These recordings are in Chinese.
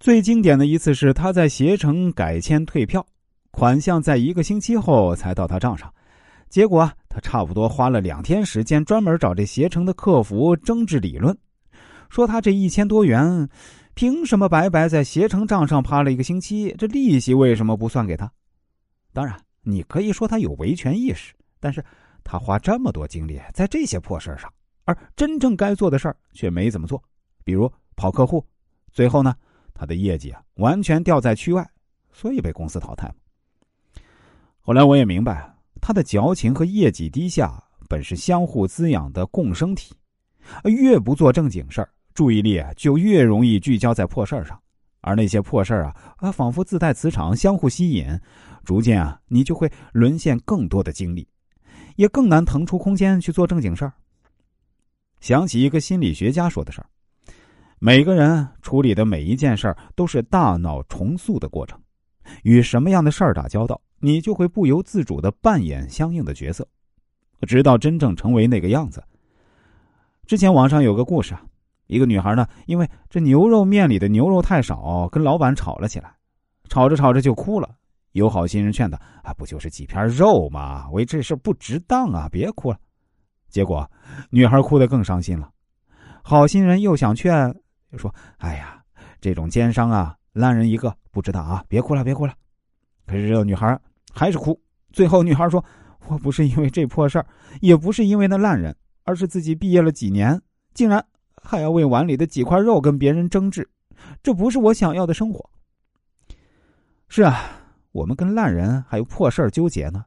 最经典的一次是他在携程改签退票，款项在一个星期后才到他账上，结果他差不多花了两天时间，专门找这携程的客服争执理论，说他这一千多元，凭什么白白在携程账上趴了一个星期？这利息为什么不算给他？当然，你可以说他有维权意识，但是他花这么多精力在这些破事上，而真正该做的事儿却没怎么做，比如跑客户，最后呢？他的业绩啊，完全掉在区外，所以被公司淘汰后来我也明白，他的矫情和业绩低下本是相互滋养的共生体。越不做正经事儿，注意力啊就越容易聚焦在破事儿上，而那些破事儿啊啊，仿佛自带磁场，相互吸引，逐渐啊，你就会沦陷更多的精力，也更难腾出空间去做正经事儿。想起一个心理学家说的事儿。每个人处理的每一件事儿都是大脑重塑的过程，与什么样的事儿打交道，你就会不由自主的扮演相应的角色，直到真正成为那个样子。之前网上有个故事啊，一个女孩呢，因为这牛肉面里的牛肉太少，跟老板吵了起来，吵着吵着就哭了。有好心人劝她啊，不就是几片肉吗？为这事不值当啊，别哭了。结果女孩哭得更伤心了。好心人又想劝。就说：“哎呀，这种奸商啊，烂人一个，不知道啊！别哭了，别哭了。”可是这个女孩还是哭。最后，女孩说：“我不是因为这破事儿，也不是因为那烂人，而是自己毕业了几年，竟然还要为碗里的几块肉跟别人争执，这不是我想要的生活。”是啊，我们跟烂人还有破事儿纠结呢，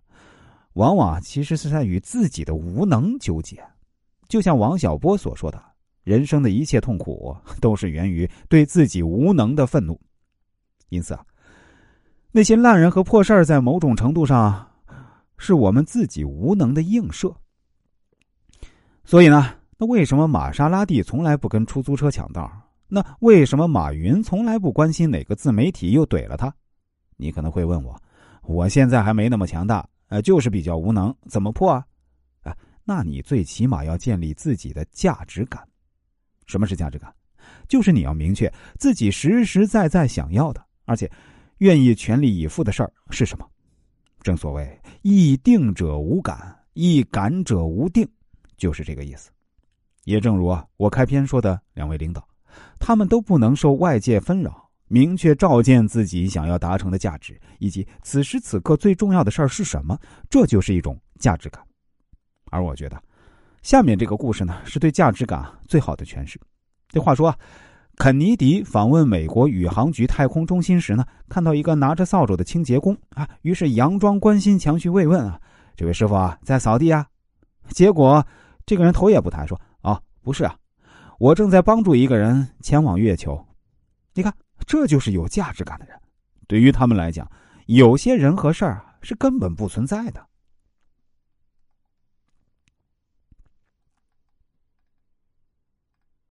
往往其实是在与自己的无能纠结。就像王小波所说的。人生的一切痛苦都是源于对自己无能的愤怒，因此啊，那些烂人和破事儿在某种程度上是我们自己无能的映射。所以呢，那为什么玛莎拉蒂从来不跟出租车抢道？那为什么马云从来不关心哪个自媒体又怼了他？你可能会问我，我现在还没那么强大，呃，就是比较无能，怎么破啊？啊，那你最起码要建立自己的价值感。什么是价值感？就是你要明确自己实实在在想要的，而且愿意全力以赴的事儿是什么。正所谓“易定者无感，易感者无定”，就是这个意思。也正如啊，我开篇说的，两位领导，他们都不能受外界纷扰，明确照见自己想要达成的价值，以及此时此刻最重要的事儿是什么，这就是一种价值感。而我觉得。下面这个故事呢，是对价值感最好的诠释。这话说，肯尼迪访问美国宇航局太空中心时呢，看到一个拿着扫帚的清洁工啊，于是佯装关心，强去慰问啊，这位师傅啊，在扫地啊。结果这个人头也不抬说：“啊，不是啊，我正在帮助一个人前往月球。”你看，这就是有价值感的人。对于他们来讲，有些人和事儿是根本不存在的。